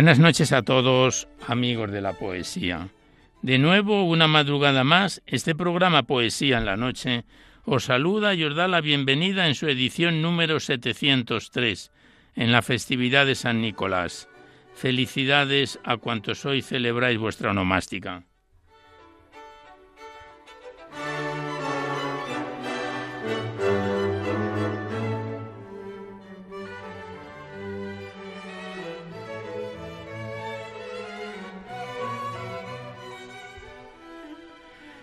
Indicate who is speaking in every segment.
Speaker 1: Buenas noches a todos, amigos de la poesía. De nuevo, una madrugada más, este programa Poesía en la Noche os saluda y os da la bienvenida en su edición número 703, en la festividad de San Nicolás. Felicidades a cuantos hoy celebráis vuestra onomástica.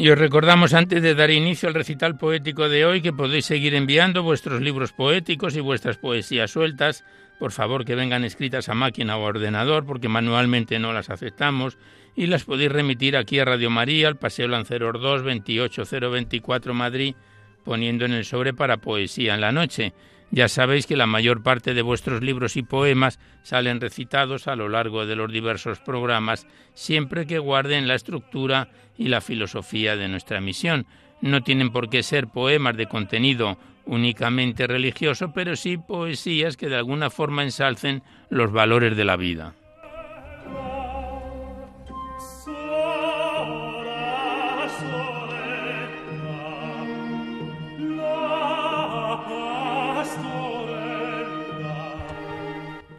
Speaker 1: Y os recordamos antes de dar inicio al recital poético de hoy que podéis seguir enviando vuestros libros poéticos y vuestras poesías sueltas. Por favor, que vengan escritas a máquina o a ordenador porque manualmente no las aceptamos y las podéis remitir aquí a Radio María, al Paseo Lanceros 2, 28024 Madrid, poniendo en el sobre para poesía en la noche. Ya sabéis que la mayor parte de vuestros libros y poemas salen recitados a lo largo de los diversos programas, siempre que guarden la estructura y la filosofía de nuestra misión. No tienen por qué ser poemas de contenido únicamente religioso, pero sí poesías que de alguna forma ensalcen los valores de la vida.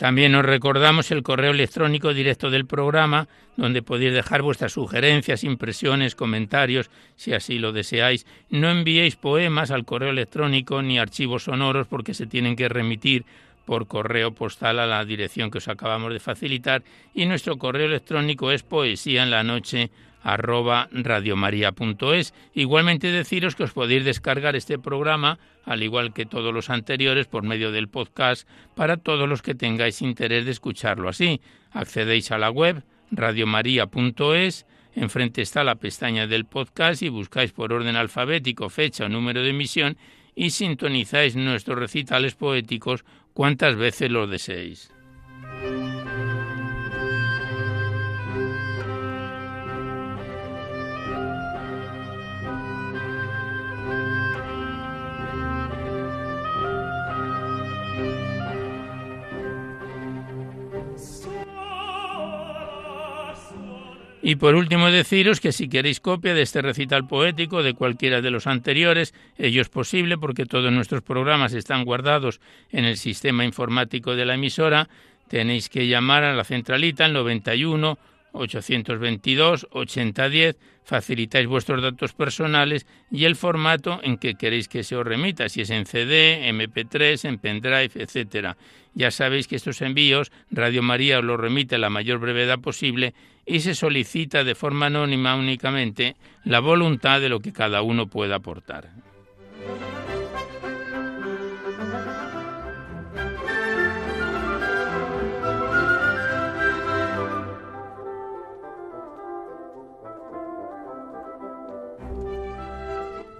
Speaker 1: También os recordamos el correo electrónico directo del programa, donde podéis dejar vuestras sugerencias, impresiones, comentarios, si así lo deseáis. No enviéis poemas al correo electrónico ni archivos sonoros porque se tienen que remitir por correo postal a la dirección que os acabamos de facilitar y nuestro correo electrónico es poesía en la noche arroba radiomaria.es. Igualmente deciros que os podéis descargar este programa, al igual que todos los anteriores, por medio del podcast, para todos los que tengáis interés de escucharlo así. Accedéis a la web radiomaria.es, enfrente está la pestaña del podcast y buscáis por orden alfabético fecha o número de emisión y sintonizáis nuestros recitales poéticos cuantas veces lo deseéis. Y por último deciros que si queréis copia de este recital poético de cualquiera de los anteriores, ello es posible porque todos nuestros programas están guardados en el sistema informático de la emisora, tenéis que llamar a la centralita al 91 822 8010 facilitáis vuestros datos personales y el formato en que queréis que se os remita, si es en CD, MP3, en pendrive, etcétera. Ya sabéis que estos envíos Radio María os los remite a la mayor brevedad posible y se solicita de forma anónima únicamente la voluntad de lo que cada uno pueda aportar.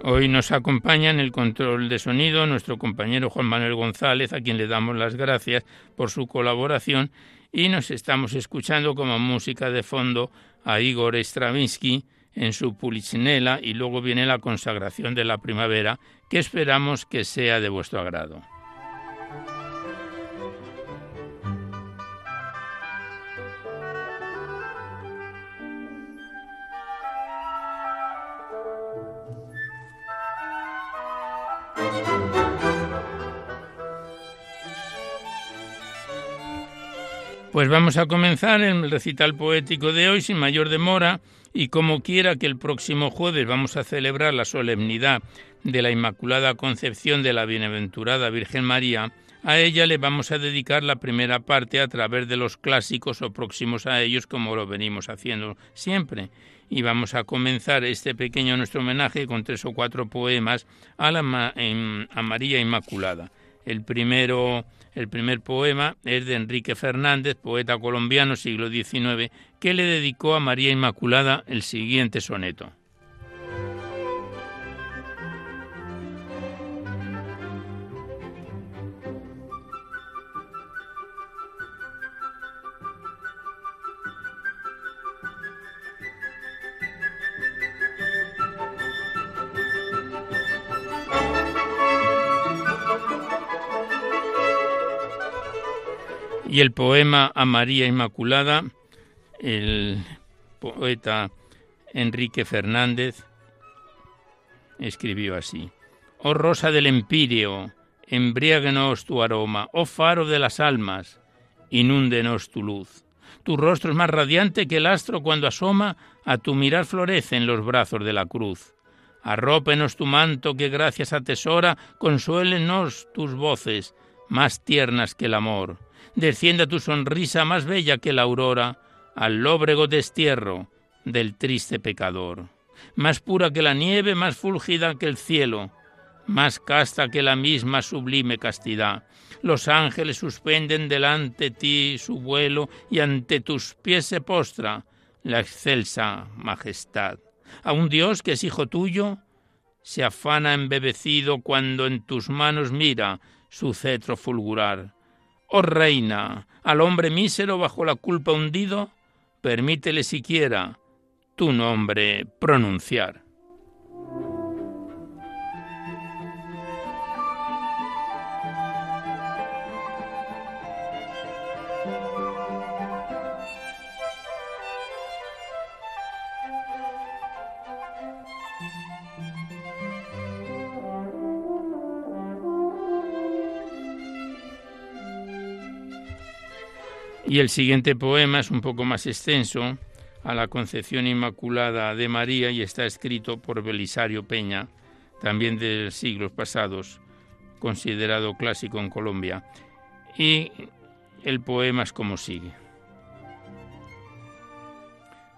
Speaker 1: Hoy nos acompaña en el control de sonido nuestro compañero Juan Manuel González, a quien le damos las gracias por su colaboración, y nos estamos escuchando como música de fondo a Igor Stravinsky en su Pulichinela y luego viene la consagración de la primavera, que esperamos que sea de vuestro agrado. Pues vamos a comenzar el recital poético de hoy sin mayor demora y como quiera que el próximo jueves vamos a celebrar la solemnidad de la Inmaculada Concepción de la Bienaventurada Virgen María, a ella le vamos a dedicar la primera parte a través de los clásicos o próximos a ellos como lo venimos haciendo siempre. Y vamos a comenzar este pequeño nuestro homenaje con tres o cuatro poemas a, la, a María Inmaculada. El primero el primer poema es de Enrique Fernández, poeta colombiano siglo XIX, que le dedicó a María Inmaculada el siguiente soneto. Y el poema a María Inmaculada, el poeta Enrique Fernández escribió así. Oh rosa del empíreo, embriáguenos tu aroma, oh faro de las almas, inúndenos tu luz. Tu rostro es más radiante que el astro cuando asoma, a tu mirar florece en los brazos de la cruz. Arrópenos tu manto que gracias atesora, consuélenos tus voces, más tiernas que el amor descienda tu sonrisa más bella que la aurora al lóbrego destierro del triste pecador. Más pura que la nieve, más fúlgida que el cielo, más casta que la misma sublime castidad. Los ángeles suspenden delante ti su vuelo y ante tus pies se postra la excelsa majestad. A un Dios que es hijo tuyo, se afana embebecido cuando en tus manos mira su cetro fulgurar. Oh reina, al hombre mísero bajo la culpa hundido, permítele siquiera tu nombre pronunciar. Y el siguiente poema es un poco más extenso, a la Concepción Inmaculada de María, y está escrito por Belisario Peña, también de siglos pasados, considerado clásico en Colombia. Y el poema es como sigue.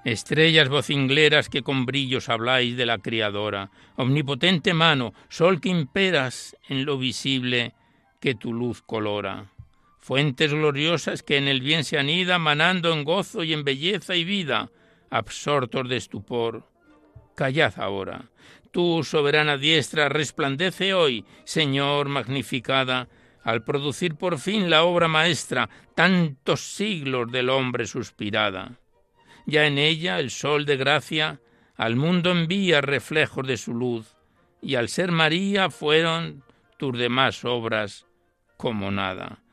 Speaker 1: Estrellas vocingleras que con brillos habláis de la Criadora, omnipotente mano, sol que imperas en lo visible que tu luz colora fuentes gloriosas que en el bien se anida, manando en gozo y en belleza y vida, absortos de estupor. Callad ahora. Tu soberana diestra resplandece hoy, Señor magnificada, al producir por fin la obra maestra, tantos siglos del hombre suspirada. Ya en ella el sol de gracia al mundo envía reflejos de su luz, y al ser María fueron tus demás obras como nada.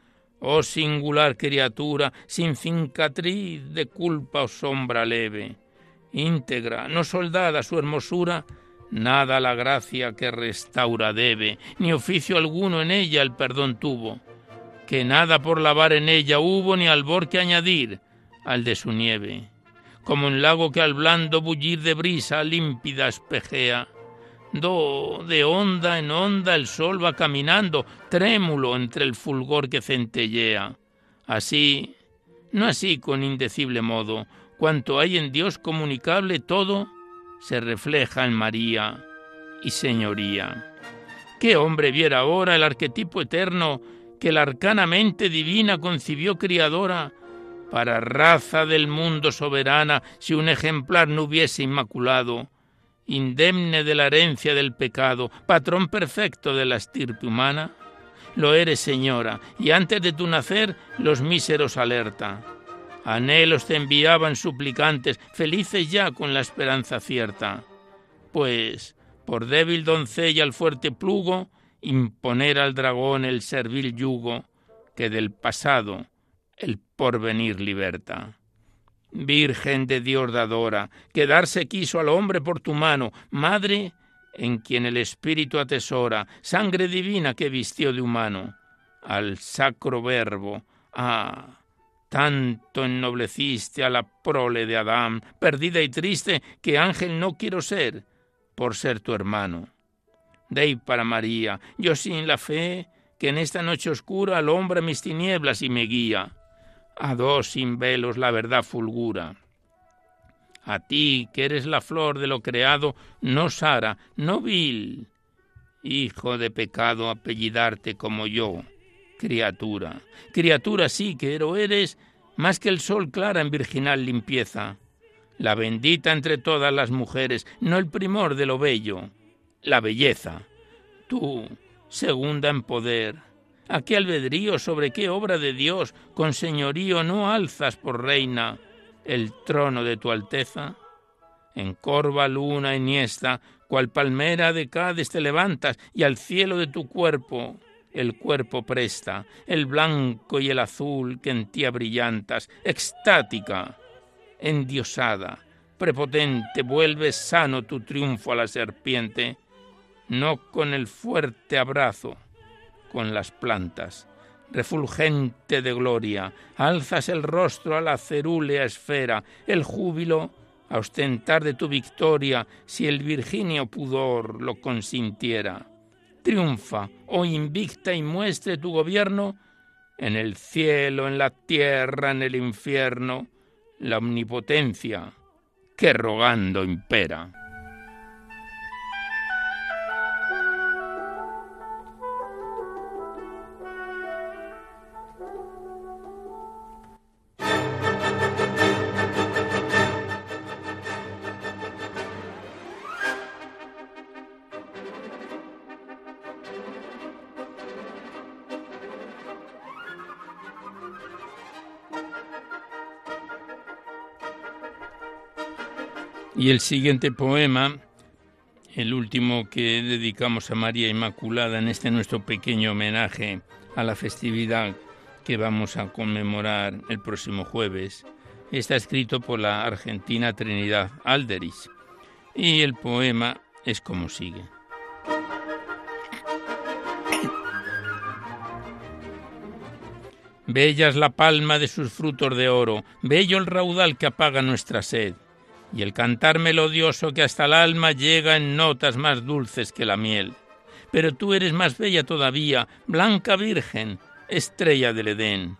Speaker 1: Oh singular criatura, sin fincatriz de culpa o sombra leve, íntegra, no soldada su hermosura, nada la gracia que restaura debe, ni oficio alguno en ella el perdón tuvo, que nada por lavar en ella hubo, ni albor que añadir al de su nieve. como un lago que al blando bullir de brisa límpida espejea. De onda en onda el sol va caminando, trémulo entre el fulgor que centellea. Así, no así con indecible modo, cuanto hay en Dios comunicable todo, se refleja en María y Señoría. ¿Qué hombre viera ahora el arquetipo eterno que la arcana mente divina concibió criadora para raza del mundo soberana si un ejemplar no hubiese inmaculado? Indemne de la herencia del pecado, patrón perfecto de la estirpe humana? Lo eres, señora, y antes de tu nacer los míseros alerta. Anhelos te enviaban suplicantes, felices ya con la esperanza cierta. Pues, por débil doncella al fuerte plugo, imponer al dragón el servil yugo, que del pasado el porvenir liberta. Virgen de Dios dadora, que darse quiso al hombre por tu mano, madre en quien el Espíritu atesora, sangre divina que vistió de humano, al sacro verbo, ah, tanto ennobleciste a la prole de Adán, perdida y triste, que ángel no quiero ser, por ser tu hermano. Dei para María, yo sin la fe, que en esta noche oscura alumbra mis tinieblas y me guía a dos sin velos la verdad fulgura. A ti, que eres la flor de lo creado, no Sara, no vil, hijo de pecado, apellidarte como yo, criatura. Criatura sí, que eres más que el sol clara en virginal limpieza. La bendita entre todas las mujeres, no el primor de lo bello, la belleza. Tú, segunda en poder, ¿A qué albedrío, sobre qué obra de Dios, con señorío no alzas por reina el trono de tu alteza? En corva luna eniesta, cual palmera de Cádiz te levantas, y al cielo de tu cuerpo el cuerpo presta, el blanco y el azul que en ti abrillantas, extática, endiosada, prepotente, vuelves sano tu triunfo a la serpiente, no con el fuerte abrazo, con las plantas. Refulgente de gloria, alzas el rostro a la cerúlea esfera, el júbilo a ostentar de tu victoria si el virginio pudor lo consintiera. Triunfa, oh invicta, y muestre tu gobierno en el cielo, en la tierra, en el infierno, la omnipotencia que rogando impera. Y el siguiente poema, el último que dedicamos a María Inmaculada en este nuestro pequeño homenaje a la festividad que vamos a conmemorar el próximo jueves, está escrito por la argentina Trinidad Alderis. Y el poema es como sigue. Bella es la palma de sus frutos de oro, bello el raudal que apaga nuestra sed y el cantar melodioso que hasta el alma llega en notas más dulces que la miel. Pero tú eres más bella todavía, blanca virgen, estrella del Edén.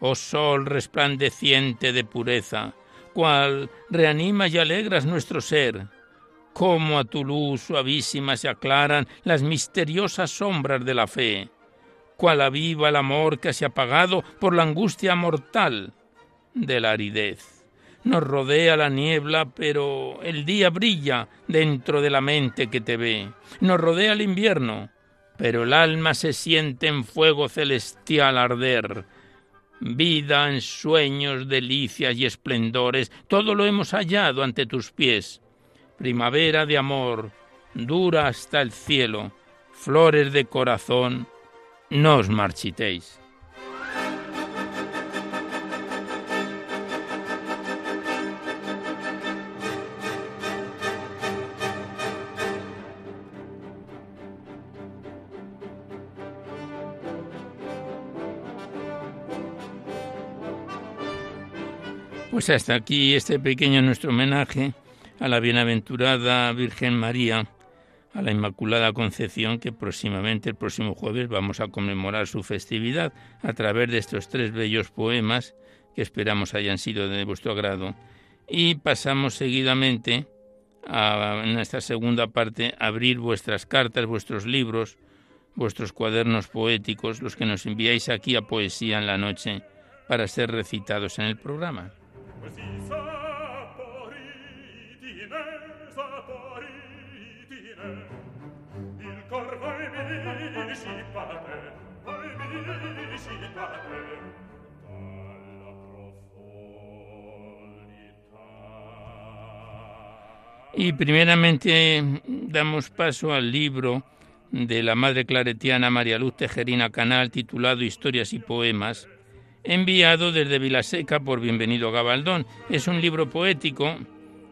Speaker 1: Oh sol resplandeciente de pureza, cual reanimas y alegras nuestro ser. Cómo a tu luz suavísima se aclaran las misteriosas sombras de la fe. Cual aviva el amor que se ha apagado por la angustia mortal de la aridez. Nos rodea la niebla, pero el día brilla dentro de la mente que te ve. Nos rodea el invierno, pero el alma se siente en fuego celestial arder. Vida en sueños, delicias y esplendores, todo lo hemos hallado ante tus pies. Primavera de amor, dura hasta el cielo, flores de corazón, no os marchitéis. Pues hasta aquí este pequeño nuestro homenaje a la bienaventurada Virgen María, a la Inmaculada Concepción, que próximamente, el próximo jueves, vamos a conmemorar su festividad a través de estos tres bellos poemas que esperamos hayan sido de vuestro agrado. Y pasamos seguidamente a, en esta segunda parte, a abrir vuestras cartas, vuestros libros, vuestros cuadernos poéticos, los que nos enviáis aquí a Poesía en la Noche, para ser recitados en el programa. Y primeramente damos paso al libro de la madre claretiana María Luz Tejerina Canal titulado Historias y Poemas, enviado desde Vilaseca por Bienvenido Gabaldón. Es un libro poético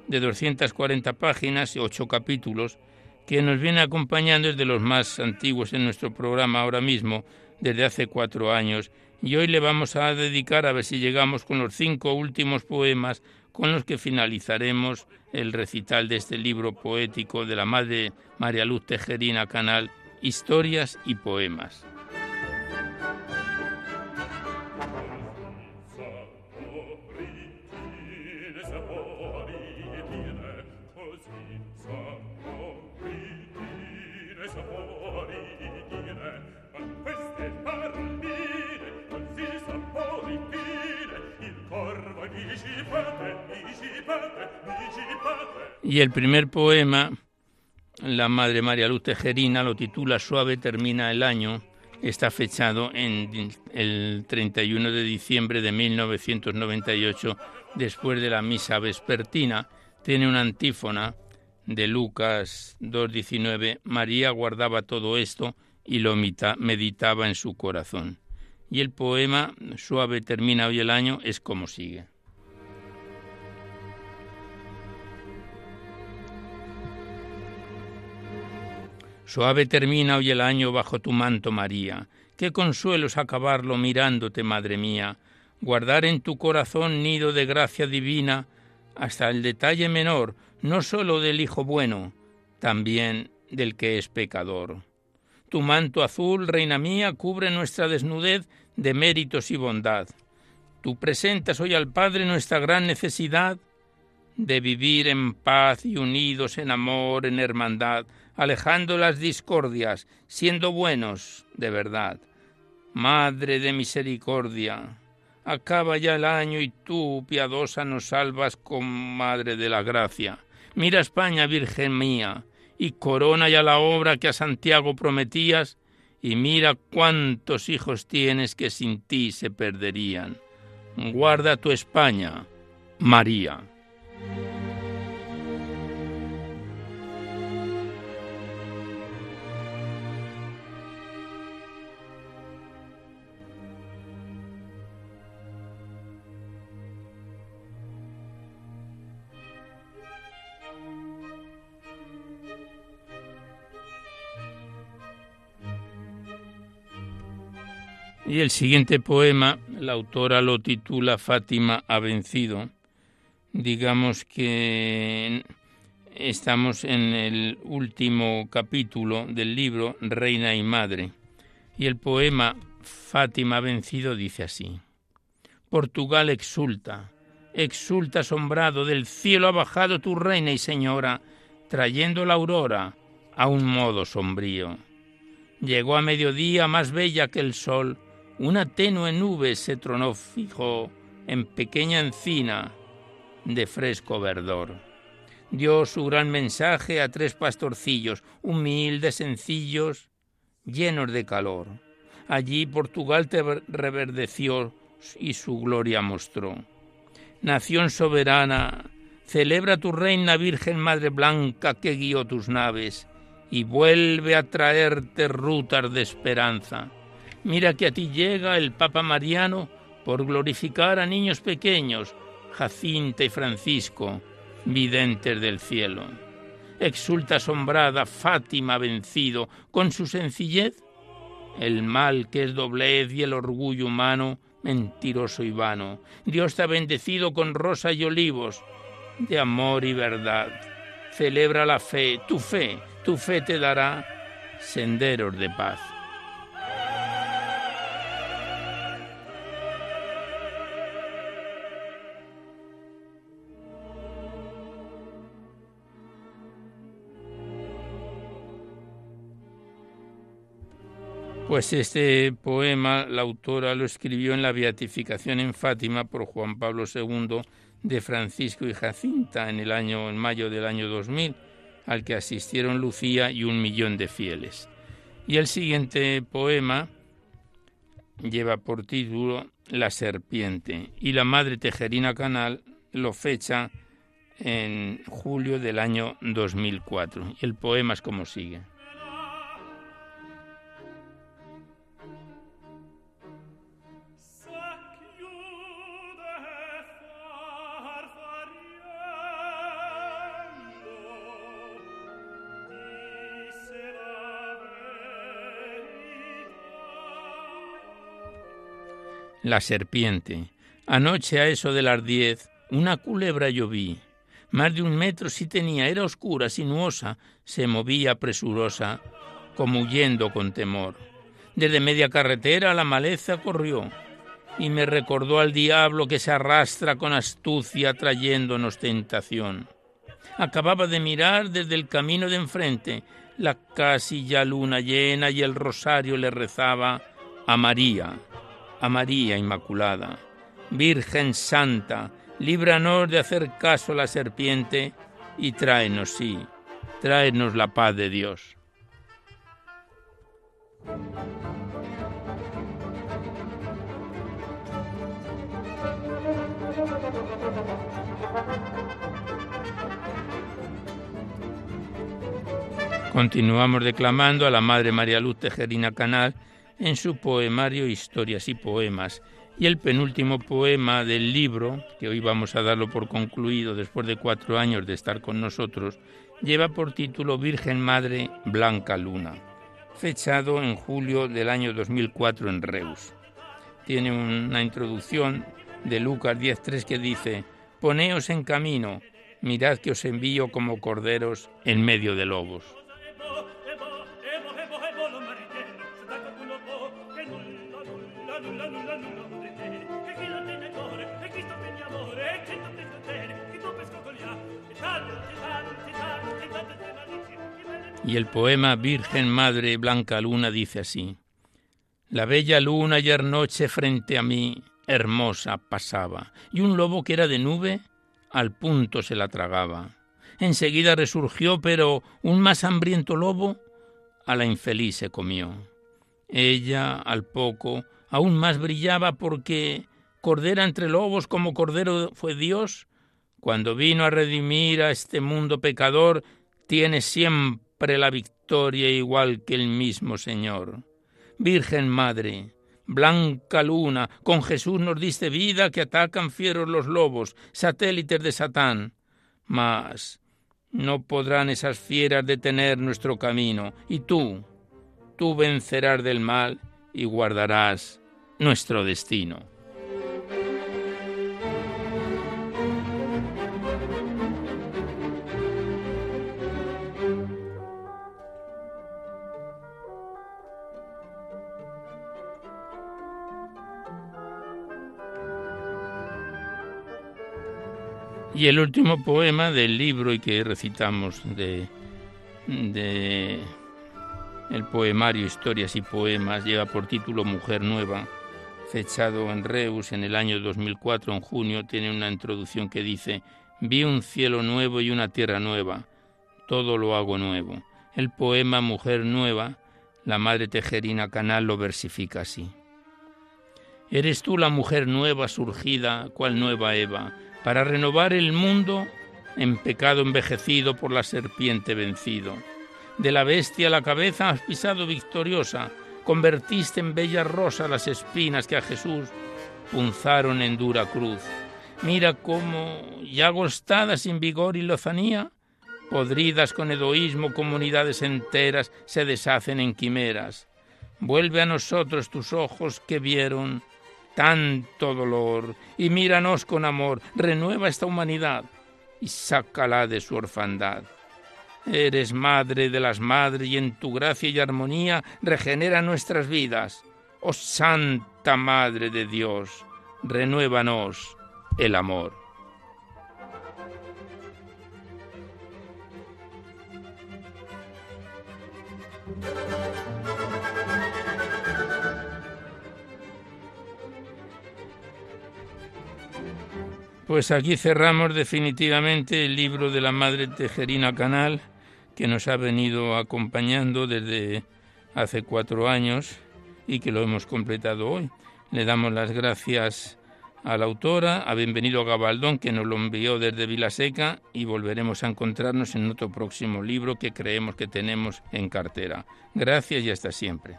Speaker 1: de 240 páginas y 8 capítulos que nos viene acompañando desde los más antiguos en nuestro programa ahora mismo, desde hace cuatro años, y hoy le vamos a dedicar a ver si llegamos con los cinco últimos poemas con los que finalizaremos el recital de este libro poético de la Madre María Luz Tejerina Canal, Historias y Poemas. Y el primer poema, la Madre María Luz Tejerina, lo titula Suave termina el año. Está fechado en el 31 de diciembre de 1998, después de la misa vespertina. Tiene una antífona de Lucas 2.19. María guardaba todo esto y lo meditaba en su corazón. Y el poema Suave termina hoy el año es como sigue. Suave termina hoy el año bajo tu manto, María. Qué consuelo es acabarlo mirándote, Madre mía. Guardar en tu corazón nido de gracia divina hasta el detalle menor, no sólo del Hijo bueno, también del que es pecador. Tu manto azul, reina mía, cubre nuestra desnudez de méritos y bondad. Tú presentas hoy al Padre nuestra gran necesidad de vivir en paz y unidos en amor, en hermandad, alejando las discordias, siendo buenos de verdad. Madre de misericordia, acaba ya el año y tú, piadosa, nos salvas con Madre de la Gracia. Mira España, Virgen mía, y corona ya la obra que a Santiago prometías, y mira cuántos hijos tienes que sin ti se perderían. Guarda tu España, María. Y el siguiente poema, la autora lo titula Fátima ha vencido. Digamos que estamos en el último capítulo del libro Reina y Madre. Y el poema Fátima vencido dice así. Portugal exulta, exulta asombrado, del cielo ha bajado tu reina y señora, trayendo la aurora a un modo sombrío. Llegó a mediodía más bella que el sol, una tenue nube se tronó fijo en pequeña encina de fresco verdor. Dio su gran mensaje a tres pastorcillos, humildes, sencillos, llenos de calor. Allí Portugal te reverdeció y su gloria mostró. Nación soberana, celebra tu reina Virgen Madre Blanca que guió tus naves y vuelve a traerte rutas de esperanza Mira que a ti llega el Papa Mariano por glorificar a niños pequeños, Jacinta y Francisco, videntes del cielo. Exulta asombrada Fátima vencido con su sencillez. El mal que es doblez y el orgullo humano mentiroso y vano. Dios te ha bendecido con rosa y olivos de amor y verdad. Celebra la fe, tu fe, tu fe te dará senderos de paz. Pues este poema la autora lo escribió en la beatificación en Fátima por Juan Pablo II de Francisco y Jacinta en el año en mayo del año 2000, al que asistieron Lucía y un millón de fieles. Y el siguiente poema lleva por título La serpiente y la madre Tejerina Canal lo fecha en julio del año 2004. Y el poema es como sigue. La serpiente. Anoche a eso de las diez, una culebra yo vi. Más de un metro sí tenía, era oscura, sinuosa, se movía presurosa, como huyendo con temor. Desde media carretera a la maleza corrió, y me recordó al diablo que se arrastra con astucia trayéndonos tentación. Acababa de mirar desde el camino de enfrente la casi ya luna llena y el rosario le rezaba a María, a María Inmaculada. Virgen Santa, líbranos de hacer caso a la serpiente y tráenos, sí, tráenos la paz de Dios. Continuamos declamando a la Madre María Luz Tejerina Canal en su poemario Historias y Poemas. Y el penúltimo poema del libro, que hoy vamos a darlo por concluido después de cuatro años de estar con nosotros, lleva por título Virgen Madre Blanca Luna, fechado en julio del año 2004 en Reus. Tiene una introducción de Lucas 10.3 que dice, Poneos en camino, mirad que os envío como corderos en medio de lobos. Y el poema Virgen Madre Blanca Luna dice así. La bella luna ayer noche frente a mí, hermosa, pasaba, y un lobo que era de nube, al punto se la tragaba. Enseguida resurgió, pero un más hambriento lobo a la infeliz se comió. Ella, al poco, aún más brillaba porque, cordera entre lobos como cordero fue Dios, cuando vino a redimir a este mundo pecador, tiene siempre la victoria igual que el mismo Señor. Virgen Madre, blanca luna, con Jesús nos diste vida que atacan fieros los lobos, satélites de Satán. Mas no podrán esas fieras detener nuestro camino, y tú, tú vencerás del mal y guardarás nuestro destino. Y el último poema del libro y que recitamos de, de el poemario Historias y Poemas lleva por título Mujer Nueva, fechado en Reus en el año 2004, en junio, tiene una introducción que dice, vi un cielo nuevo y una tierra nueva, todo lo hago nuevo. El poema Mujer Nueva, la Madre Tejerina Canal lo versifica así. Eres tú la mujer nueva surgida, cual nueva Eva, para renovar el mundo en pecado envejecido por la serpiente vencido. De la bestia la cabeza has pisado victoriosa, convertiste en bella rosa las espinas que a Jesús punzaron en dura cruz. Mira cómo, ya agostadas sin vigor y lozanía, podridas con egoísmo, comunidades enteras se deshacen en quimeras. Vuelve a nosotros tus ojos que vieron tanto dolor, y míranos con amor, renueva esta humanidad y sácala de su orfandad. Eres madre de las madres y en tu gracia y armonía regenera nuestras vidas. Oh Santa Madre de Dios, renuévanos el amor. Pues aquí cerramos definitivamente el libro de la Madre Tejerina Canal, que nos ha venido acompañando desde hace cuatro años y que lo hemos completado hoy. Le damos las gracias a la autora, a Bienvenido Gabaldón, que nos lo envió desde Vilaseca, y volveremos a encontrarnos en otro próximo libro que creemos que tenemos en cartera. Gracias y hasta siempre.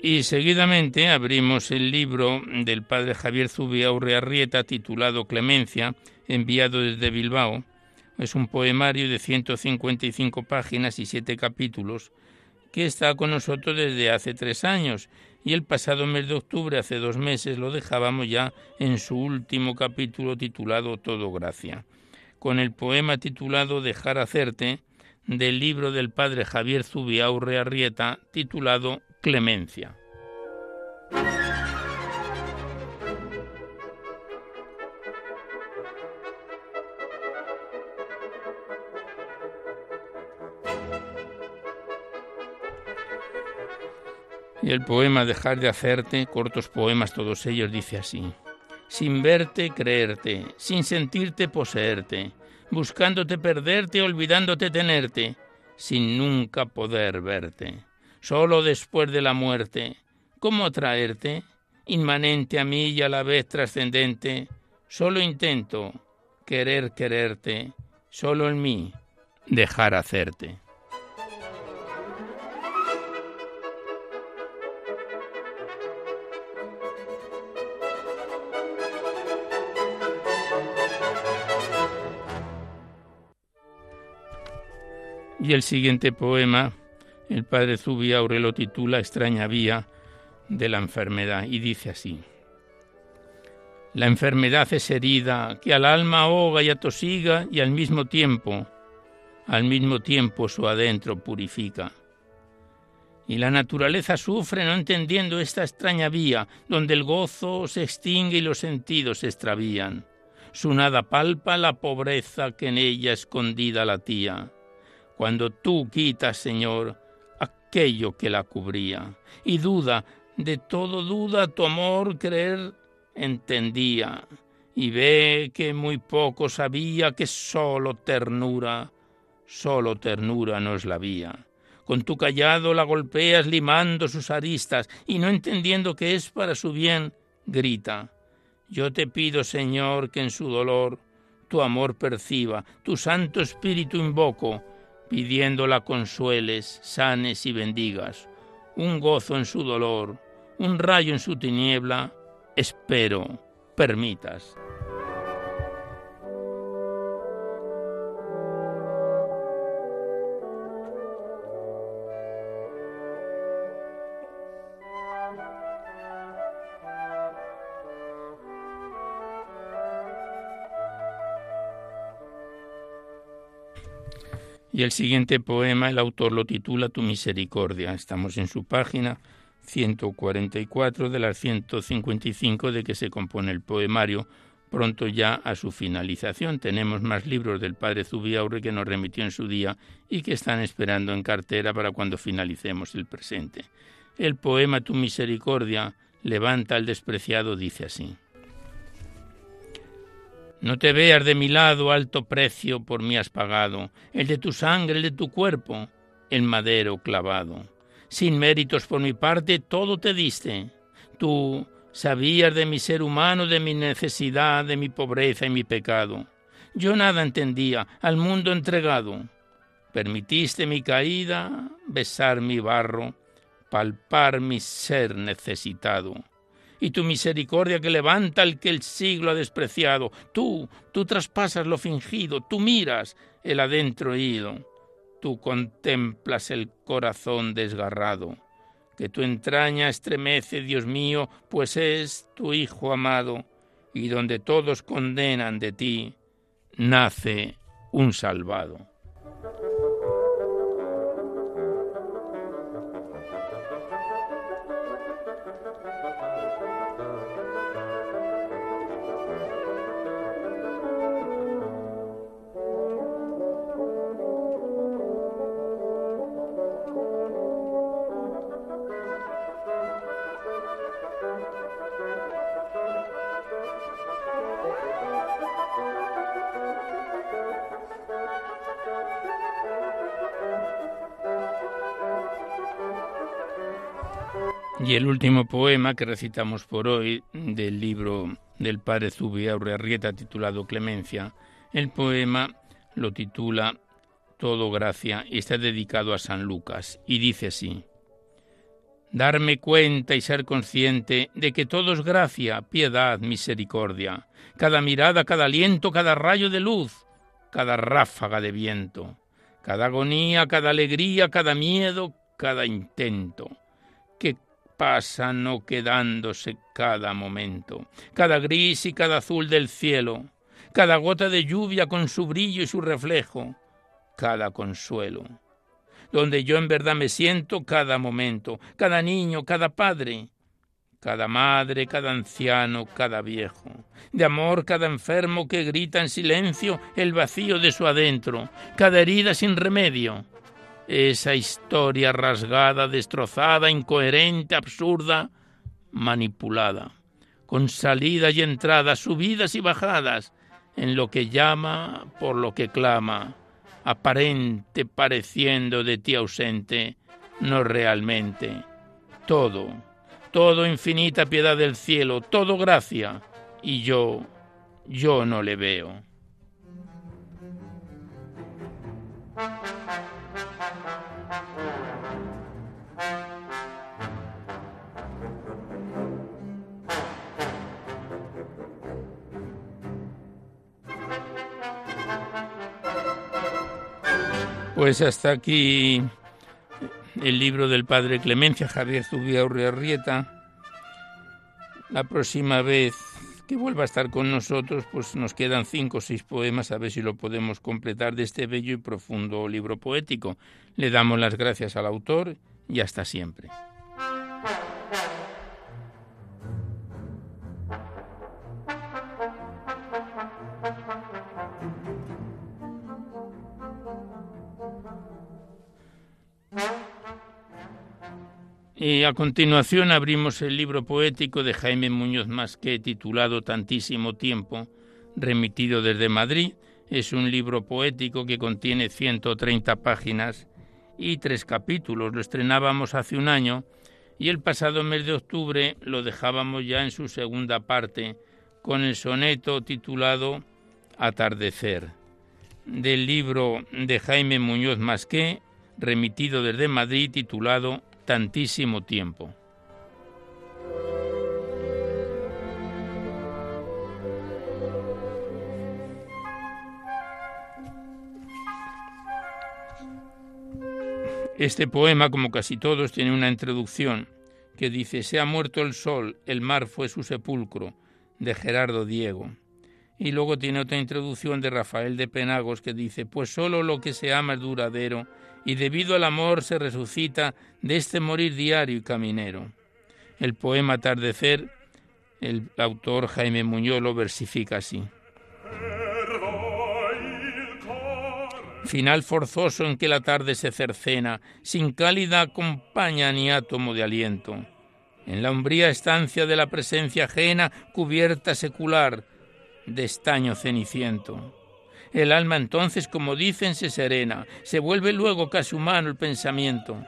Speaker 1: Y seguidamente abrimos el libro del padre Javier Zubiaurre Arrieta titulado Clemencia, enviado desde Bilbao. Es un poemario de 155 páginas y siete capítulos que está con nosotros desde hace tres años y el pasado mes de octubre, hace dos meses, lo dejábamos ya en su último capítulo titulado Todo Gracia, con el poema titulado Dejar hacerte del libro del padre Javier Zubiaurre Arrieta titulado clemencia. Y el poema Dejar de hacerte, cortos poemas todos ellos, dice así. Sin verte, creerte, sin sentirte, poseerte, buscándote perderte, olvidándote tenerte, sin nunca poder verte solo después de la muerte. ¿Cómo atraerte? Inmanente a mí y a la vez trascendente. Solo intento querer quererte, solo en mí dejar hacerte. Y el siguiente poema el padre Zubiaure lo titula Extraña vía de la enfermedad y dice así. La enfermedad es herida que al alma ahoga y atosiga y al mismo tiempo, al mismo tiempo su adentro purifica. Y la naturaleza sufre no entendiendo esta extraña vía, donde el gozo se extingue y los sentidos se extravían. Su nada palpa la pobreza que en ella escondida latía. Cuando tú quitas, Señor, aquello que la cubría. Y duda, de todo duda tu amor creer entendía. Y ve que muy poco sabía que solo ternura, solo ternura no es la vía. Con tu callado la golpeas limando sus aristas y no entendiendo que es para su bien, grita. Yo te pido, Señor, que en su dolor tu amor perciba, tu Santo Espíritu invoco, pidiéndola consueles, sanes y bendigas, un gozo en su dolor, un rayo en su tiniebla, espero, permitas. Y el siguiente poema, el autor lo titula Tu misericordia. Estamos en su página 144 de las 155 de que se compone el poemario, pronto ya a su finalización. Tenemos más libros del padre Zubiaurre que nos remitió en su día y que están esperando en cartera para cuando finalicemos el presente. El poema Tu misericordia levanta al despreciado dice así. No te veas de mi lado, alto precio por mí has pagado, el de tu sangre, el de tu cuerpo, el madero clavado. Sin méritos por mi parte, todo te diste. Tú sabías de mi ser humano, de mi necesidad, de mi pobreza y mi pecado. Yo nada entendía, al mundo entregado. Permitiste mi caída, besar mi barro, palpar mi ser necesitado y tu misericordia que levanta al que el siglo ha despreciado. Tú, tú traspasas lo fingido, tú miras el adentro ido, tú contemplas el corazón desgarrado, que tu entraña estremece, Dios mío, pues es tu Hijo amado, y donde todos condenan de ti, nace un salvado. Último poema que recitamos por hoy del libro del padre Zubiaurre Arrieta titulado Clemencia, el poema lo titula Todo gracia y está dedicado a San Lucas y dice así: Darme cuenta y ser consciente de que todo es gracia, piedad, misericordia, cada mirada, cada aliento, cada rayo de luz, cada ráfaga de viento, cada agonía, cada alegría, cada miedo, cada intento pasa no quedándose cada momento, cada gris y cada azul del cielo, cada gota de lluvia con su brillo y su reflejo, cada consuelo. Donde yo en verdad me siento cada momento, cada niño, cada padre, cada madre, cada anciano, cada viejo, de amor cada enfermo que grita en silencio el vacío de su adentro, cada herida sin remedio, esa historia rasgada, destrozada, incoherente, absurda, manipulada, con salidas y entradas, subidas y bajadas, en lo que llama por lo que clama, aparente pareciendo de ti ausente, no realmente. Todo, todo infinita piedad del cielo, todo gracia, y yo, yo no le veo. Pues hasta aquí el libro del padre Clemencia Javier Zubiaurre Arrieta. La próxima vez que vuelva a estar con nosotros, pues nos quedan cinco o seis poemas, a ver si lo podemos completar de este bello y profundo libro poético. Le damos las gracias al autor y hasta siempre. Y a continuación abrimos el libro poético de Jaime Muñoz Masqué titulado Tantísimo tiempo, remitido desde Madrid. Es un libro poético que contiene 130 páginas y tres capítulos. Lo estrenábamos hace un año y el pasado mes de octubre lo dejábamos ya en su segunda parte con el soneto titulado Atardecer del libro de Jaime Muñoz Masqué, remitido desde Madrid, titulado tantísimo tiempo. Este poema, como casi todos, tiene una introducción que dice, Se ha muerto el sol, el mar fue su sepulcro, de Gerardo Diego. Y luego tiene otra introducción de Rafael de Penagos que dice, Pues solo lo que se ama es duradero y debido al amor se resucita de este morir diario y caminero. El poema Atardecer, el autor Jaime Muñoz lo versifica así. Final forzoso en que la tarde se cercena, sin cálida acompaña ni átomo de aliento. En la umbría estancia de la presencia ajena, cubierta secular de estaño ceniciento. El alma entonces, como dicen, se serena, se vuelve luego casi humano el pensamiento.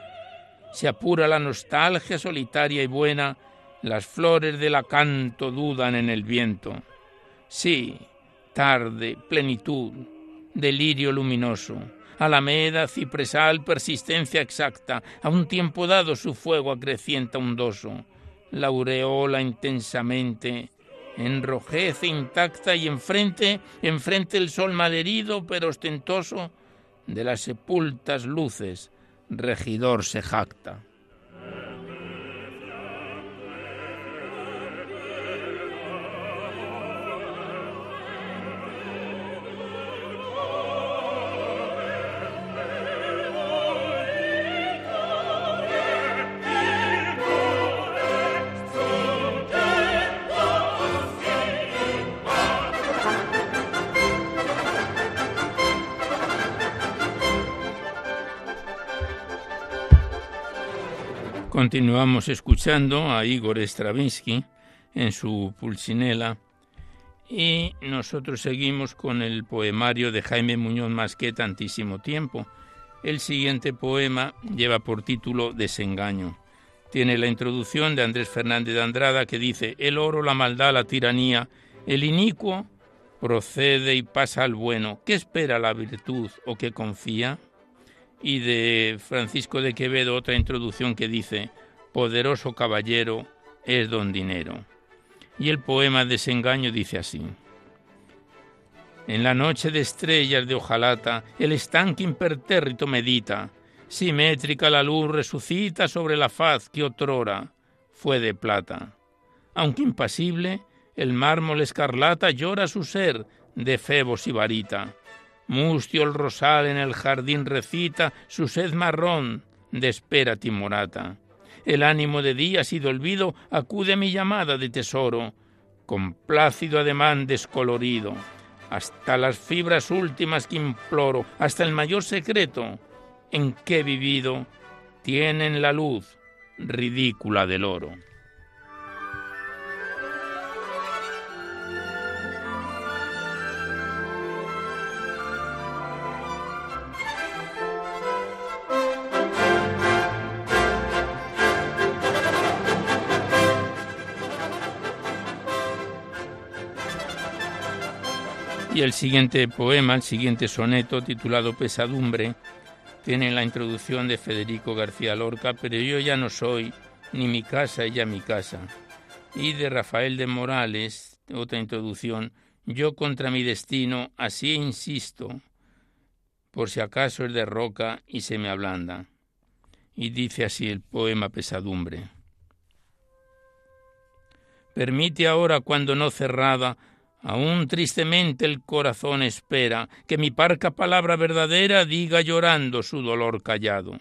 Speaker 1: Se apura la nostalgia solitaria y buena, las flores del acanto dudan en el viento. Sí, tarde, plenitud, delirio luminoso, alameda, cipresal, persistencia exacta, a un tiempo dado su fuego acrecienta hundoso. la aureola intensamente, enrojece intacta y enfrente, enfrente el sol malherido pero ostentoso de las sepultas luces, regidor se jacta. Continuamos escuchando a Igor Stravinsky en su Pulcinella y nosotros seguimos con el poemario de Jaime Muñoz Masqué Tantísimo Tiempo. El siguiente poema lleva por título Desengaño. Tiene la introducción de Andrés Fernández de Andrada que dice, el oro, la maldad, la tiranía, el inicuo procede y pasa al bueno. ¿Qué espera la virtud o qué confía? Y de Francisco de Quevedo otra introducción que dice, poderoso caballero es don dinero. Y el poema Desengaño dice así. En la noche de estrellas de hojalata, el estanque impertérrito medita, simétrica la luz resucita sobre la faz que otrora fue de plata. Aunque impasible, el mármol escarlata llora su ser de febos y varita Mustio el rosal en el jardín recita su sed marrón de espera timorata. El ánimo de días y de olvido acude a mi llamada de tesoro, con plácido ademán descolorido, hasta las fibras últimas que imploro, hasta el mayor secreto en que he vivido, tienen la luz ridícula del oro. El siguiente poema, el siguiente soneto, titulado Pesadumbre, tiene la introducción de Federico García Lorca, pero yo ya no soy, ni mi casa, ella mi casa. Y de Rafael de Morales, otra introducción, yo contra mi destino, así insisto, por si acaso es de roca y se me ablanda. Y dice así el poema Pesadumbre. Permite ahora, cuando no cerrada, Aún tristemente el corazón espera que mi parca palabra verdadera diga llorando su dolor callado.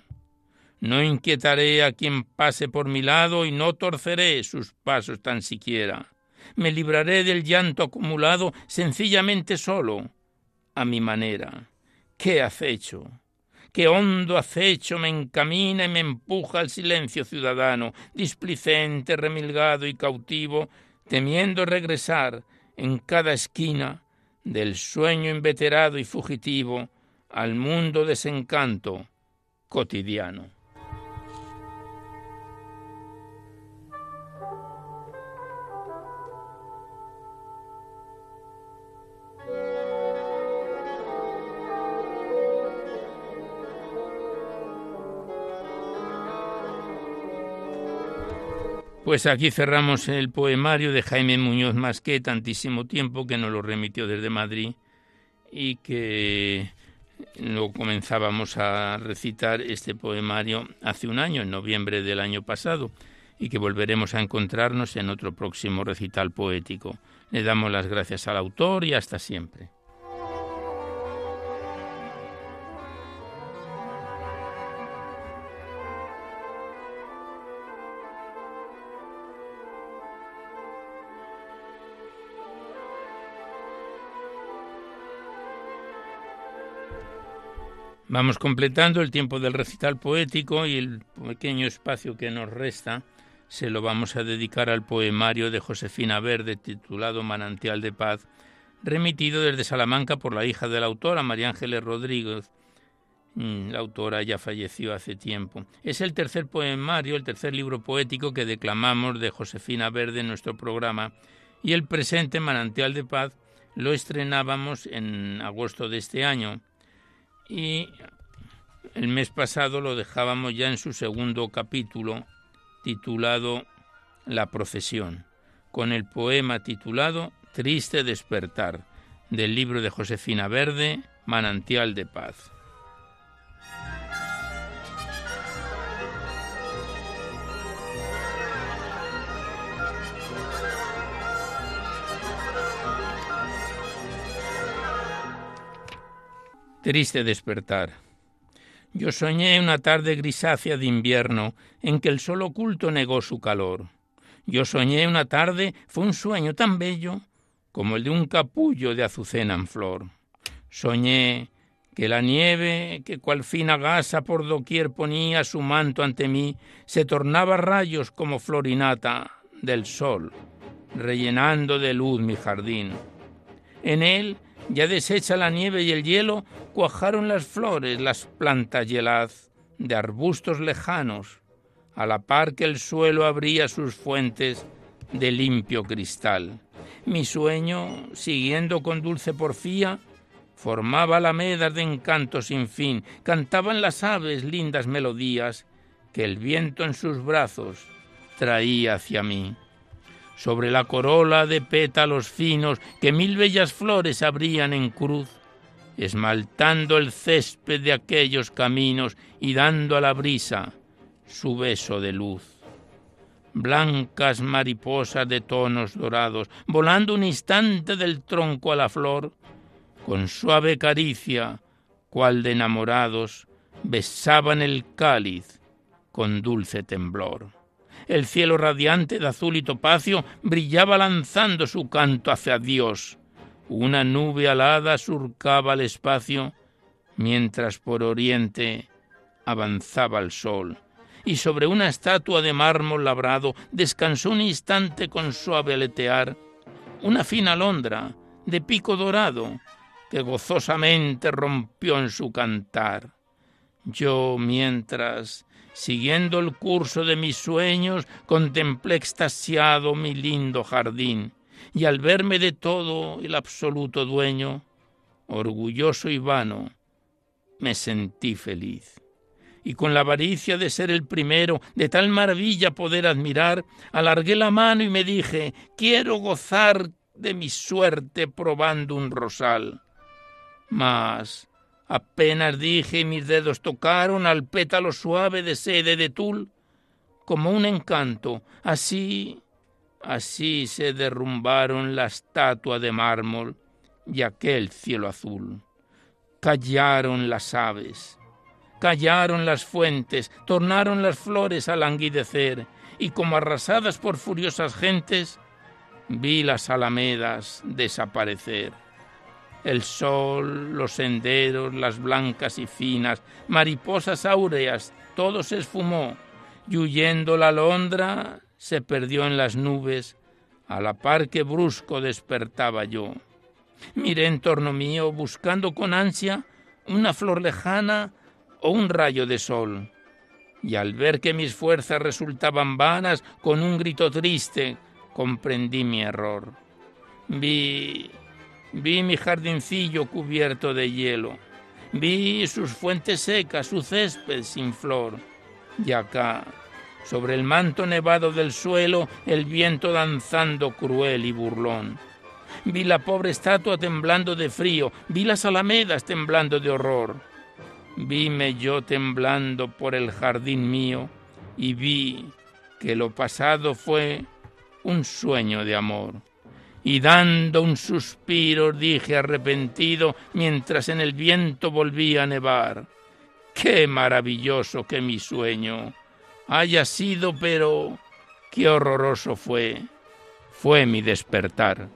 Speaker 1: No inquietaré a quien pase por mi lado y no torceré sus pasos tan siquiera. Me libraré del llanto acumulado sencillamente solo, a mi manera. ¿Qué acecho? ¿Qué hondo acecho me encamina y me empuja al silencio ciudadano, displicente, remilgado y cautivo, temiendo regresar en cada esquina del sueño inveterado y fugitivo al mundo desencanto cotidiano. Pues aquí cerramos el poemario de Jaime Muñoz Masqué, tantísimo tiempo que nos lo remitió desde Madrid y que lo comenzábamos a recitar este poemario hace un año, en noviembre del año pasado, y que volveremos a encontrarnos en otro próximo recital poético. Le damos las gracias al autor y hasta siempre. Vamos completando el tiempo del recital poético y el pequeño espacio que nos resta se lo vamos a dedicar al poemario de Josefina Verde titulado Manantial de Paz, remitido desde Salamanca por la hija de la autora, María Ángeles Rodríguez. Mm, la autora ya falleció hace tiempo. Es el tercer poemario, el tercer libro poético que declamamos de Josefina Verde en nuestro programa y el presente Manantial de Paz lo estrenábamos en agosto de este año y el mes pasado lo dejábamos ya en su segundo capítulo titulado la procesión, con el poema titulado Triste despertar, del libro de Josefina Verde, Manantial de Paz. Triste despertar. Yo soñé una tarde grisácea de invierno en que el sol oculto negó su calor. Yo soñé una tarde, fue un sueño tan bello como el de un capullo de azucena en flor. Soñé que la nieve, que cual fina gasa por doquier ponía su manto ante mí, se tornaba rayos como florinata del sol, rellenando de luz mi jardín. En él, ya deshecha la nieve y el hielo, cuajaron las flores, las plantas helaz de arbustos lejanos, a la par que el suelo abría sus fuentes de limpio cristal. Mi sueño, siguiendo con dulce porfía, formaba alamedas de encanto sin fin, cantaban las aves lindas melodías que el viento en sus brazos traía hacia mí. Sobre la corola de pétalos finos que mil bellas flores abrían en cruz, esmaltando el césped de aquellos caminos y dando a la brisa su beso de luz. Blancas mariposas de tonos dorados, volando un instante del tronco a la flor, con suave caricia, cual de enamorados, besaban el cáliz con dulce temblor. El cielo radiante de azul y topacio brillaba lanzando su canto hacia Dios. Una nube alada surcaba el espacio, mientras por oriente avanzaba el sol, y sobre una estatua de mármol labrado descansó un instante con suave aletear una fina alondra de pico dorado que gozosamente rompió en su cantar. Yo, mientras, siguiendo el curso de mis sueños, contemplé extasiado mi lindo jardín, y al verme de todo el absoluto dueño, orgulloso y vano, me sentí feliz. Y con la avaricia de ser el primero, de tal maravilla poder admirar, alargué la mano y me dije, quiero gozar de mi suerte probando un rosal. Mas apenas dije mis dedos tocaron al pétalo suave de sede de tul, como un encanto, así, así se derrumbaron la estatua de mármol y aquel cielo azul. Callaron las aves, callaron las fuentes, tornaron las flores a languidecer, y como arrasadas por furiosas gentes, vi las alamedas desaparecer el sol, los senderos, las blancas y finas, mariposas áureas, todo se esfumó, y huyendo la alondra se perdió en las nubes, a la par que brusco despertaba yo. Miré en torno mío, buscando con ansia una flor lejana o un rayo de sol, y al ver que mis fuerzas resultaban vanas, con un grito triste comprendí mi error. Vi Vi mi jardincillo cubierto de hielo. Vi sus fuentes secas, su césped sin flor. Y acá, sobre el manto nevado del suelo, el viento danzando cruel y burlón. Vi la pobre estatua temblando de frío, vi las alamedas temblando de horror. Vime yo temblando por el jardín mío y vi que lo pasado fue un sueño de amor y dando un suspiro dije arrepentido mientras en el viento volvía a nevar. Qué maravilloso que mi sueño haya sido, pero qué horroroso fue. Fue mi despertar.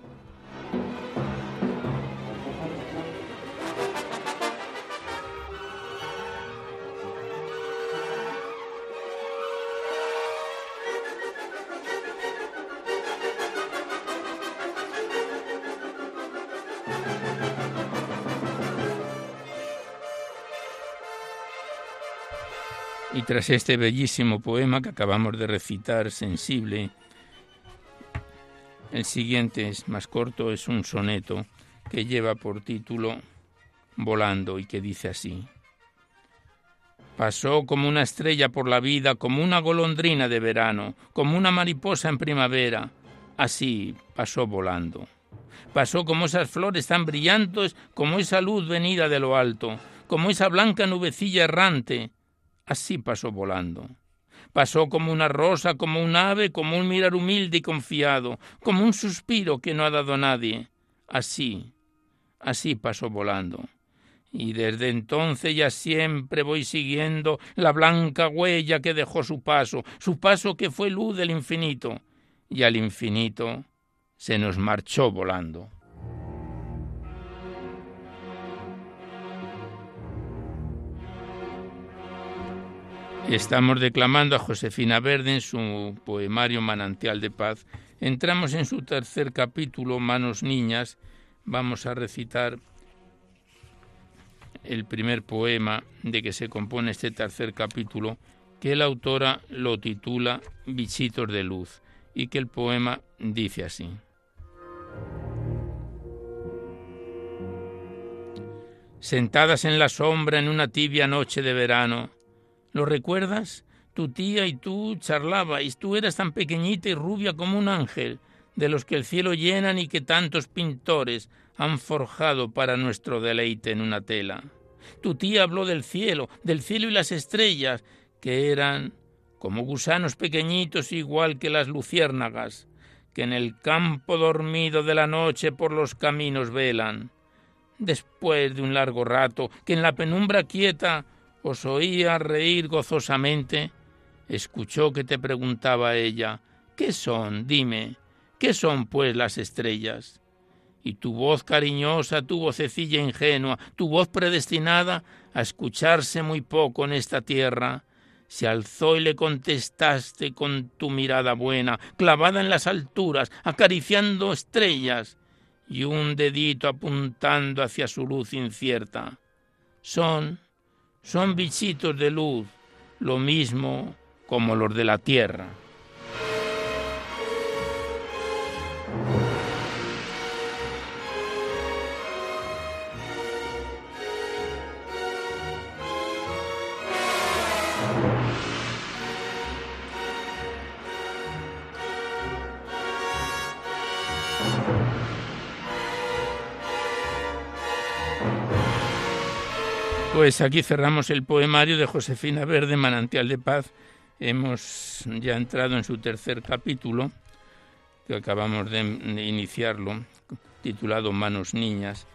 Speaker 1: Tras este bellísimo poema que acabamos de recitar, sensible, el siguiente es más corto, es un soneto que lleva por título Volando y que dice así. Pasó como una estrella por la vida, como una golondrina de verano, como una mariposa en primavera. Así pasó volando. Pasó como esas flores tan brillantes, como esa luz venida de lo alto, como esa blanca nubecilla errante. Así pasó volando. Pasó como una rosa, como un ave, como un mirar humilde y confiado, como un suspiro que no ha dado nadie. Así, así pasó volando. Y desde entonces ya siempre voy siguiendo la blanca huella que dejó su paso, su paso que fue luz del infinito, y al infinito se nos marchó volando. Estamos declamando a Josefina Verde en su poemario Manantial de Paz. Entramos en su tercer capítulo, Manos Niñas. Vamos a recitar el primer poema de que se compone este tercer capítulo, que la autora lo titula Bichitos de Luz, y que el poema dice así. Sentadas en la sombra en una tibia noche de verano, ¿Lo recuerdas? Tu tía y tú charlabais, tú eras tan pequeñita y rubia como un ángel, de los que el cielo llenan y que tantos pintores han forjado para nuestro deleite en una tela. Tu tía habló del cielo, del cielo y las estrellas, que eran como gusanos pequeñitos igual que las luciérnagas, que en el campo dormido de la noche por los caminos velan. Después de un largo rato, que en la penumbra quieta os oía reír gozosamente, escuchó que te preguntaba ella, ¿qué son? Dime, ¿qué son pues las estrellas? Y tu voz cariñosa, tu vocecilla ingenua, tu voz predestinada a escucharse muy poco en esta tierra, se alzó y le contestaste con tu mirada buena, clavada en las alturas, acariciando estrellas y un dedito apuntando hacia su luz incierta. Son son bichitos de luz, lo mismo como los de la tierra. Pues aquí cerramos el poemario de Josefina Verde, Manantial de Paz. Hemos ya entrado en su tercer capítulo, que acabamos de iniciarlo, titulado Manos Niñas,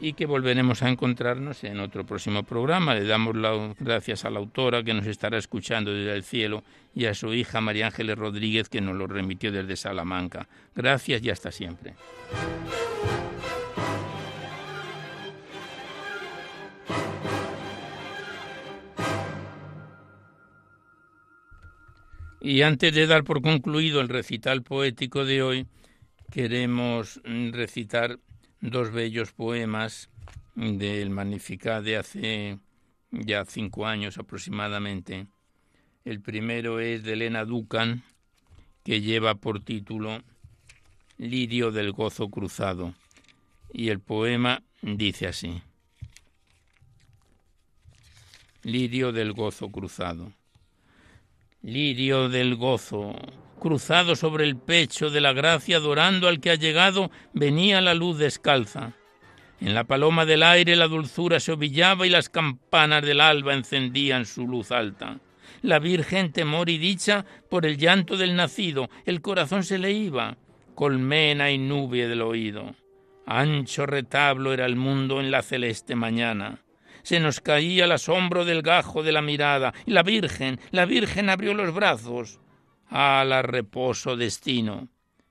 Speaker 1: y que volveremos a encontrarnos en otro próximo programa. Le damos las gracias a la autora que nos estará escuchando desde el cielo y a su hija María Ángeles Rodríguez que nos lo remitió desde Salamanca. Gracias y hasta siempre. Y antes de dar por concluido el recital poético de hoy, queremos recitar dos bellos poemas del Magnificat de hace ya cinco años aproximadamente. El primero es de Elena Ducan, que lleva por título Lirio del Gozo Cruzado. Y el poema dice así. Lirio del Gozo Cruzado lirio del gozo, cruzado sobre el pecho de la gracia, adorando al que ha llegado, venía la luz descalza. En la paloma del aire la dulzura se ovillaba y las campanas del alba encendían su luz alta. La Virgen temor y dicha por el llanto del nacido, el corazón se le iba, colmena y nube del oído. Ancho retablo era el mundo en la celeste mañana se nos caía el asombro del gajo de la mirada, y la Virgen, la Virgen abrió los brazos. la reposo destino.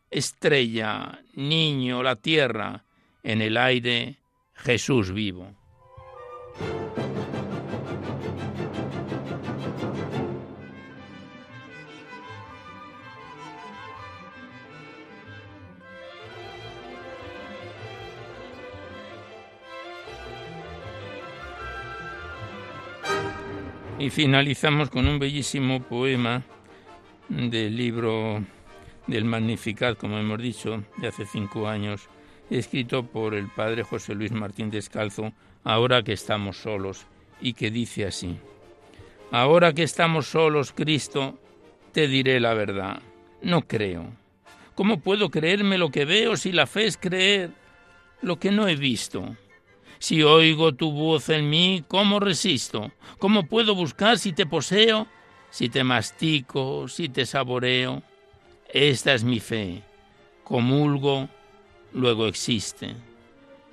Speaker 1: Estrella, niño, la tierra, en el aire, Jesús vivo. Y finalizamos con un bellísimo poema del libro del Magnificat, como hemos dicho, de hace cinco años, escrito por el padre José Luis Martín Descalzo, ahora que estamos solos, y que dice así. Ahora que estamos solos, Cristo, te diré la verdad. No creo. ¿Cómo puedo creerme lo que veo si la fe es creer lo que no he visto? Si oigo tu voz en mí, ¿cómo resisto? ¿Cómo puedo buscar si te poseo? Si te mastico, si te saboreo. Esta es mi fe. Comulgo, luego existe.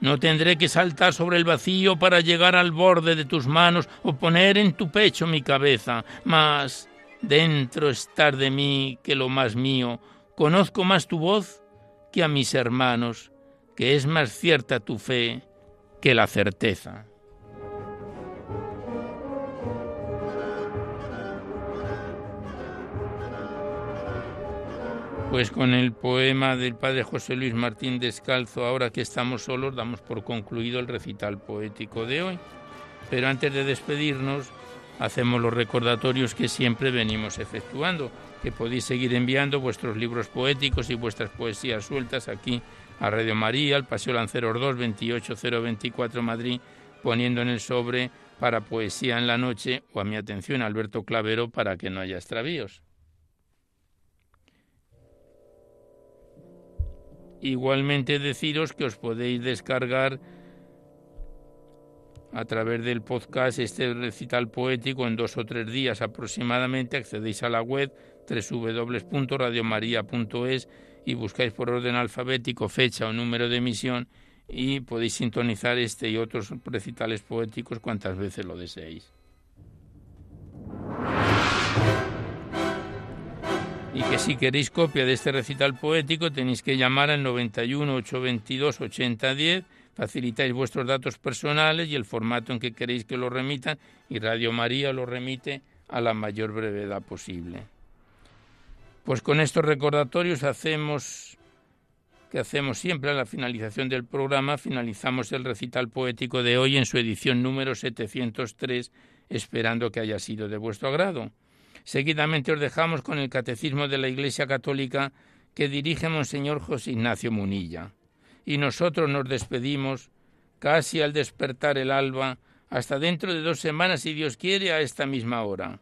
Speaker 1: No tendré que saltar sobre el vacío para llegar al borde de tus manos o poner en tu pecho mi cabeza, mas dentro estar de mí que lo más mío, conozco más tu voz que a mis hermanos, que es más cierta tu fe que la certeza. Pues con el poema del padre José Luis Martín Descalzo, ahora que estamos solos, damos por concluido el recital poético de hoy. Pero antes de despedirnos, hacemos los recordatorios que siempre venimos efectuando, que podéis seguir enviando vuestros libros poéticos y vuestras poesías sueltas aquí a Radio María, al Paseo Lanceros 2, 28024 Madrid, poniendo en el sobre para Poesía en la Noche o a mi atención Alberto Clavero para que no haya extravíos. Igualmente deciros que os podéis descargar a través del podcast este recital poético en dos o tres días aproximadamente. Accedéis a la web www.radiomaria.es y buscáis por orden alfabético fecha o número de emisión y podéis sintonizar este y otros recitales poéticos cuantas veces lo deseéis. y que si queréis copia de este recital poético tenéis que llamar al 91 822 8010, facilitáis vuestros datos personales y el formato en que queréis que lo remitan y Radio María lo remite a la mayor brevedad posible. Pues con estos recordatorios hacemos que hacemos siempre a la finalización del programa, finalizamos el recital poético de hoy en su edición número 703, esperando que haya sido de vuestro agrado. Seguidamente os dejamos con el Catecismo de la Iglesia Católica que dirige Monseñor José Ignacio Munilla. Y nosotros nos despedimos casi al despertar el alba, hasta dentro de dos semanas, si Dios quiere, a esta misma hora.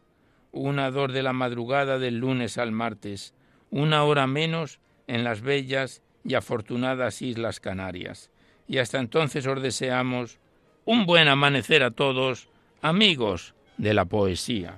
Speaker 1: Una dor de la madrugada del lunes al martes, una hora menos en las bellas y afortunadas Islas Canarias. Y hasta entonces os deseamos un buen amanecer a todos, amigos de la poesía.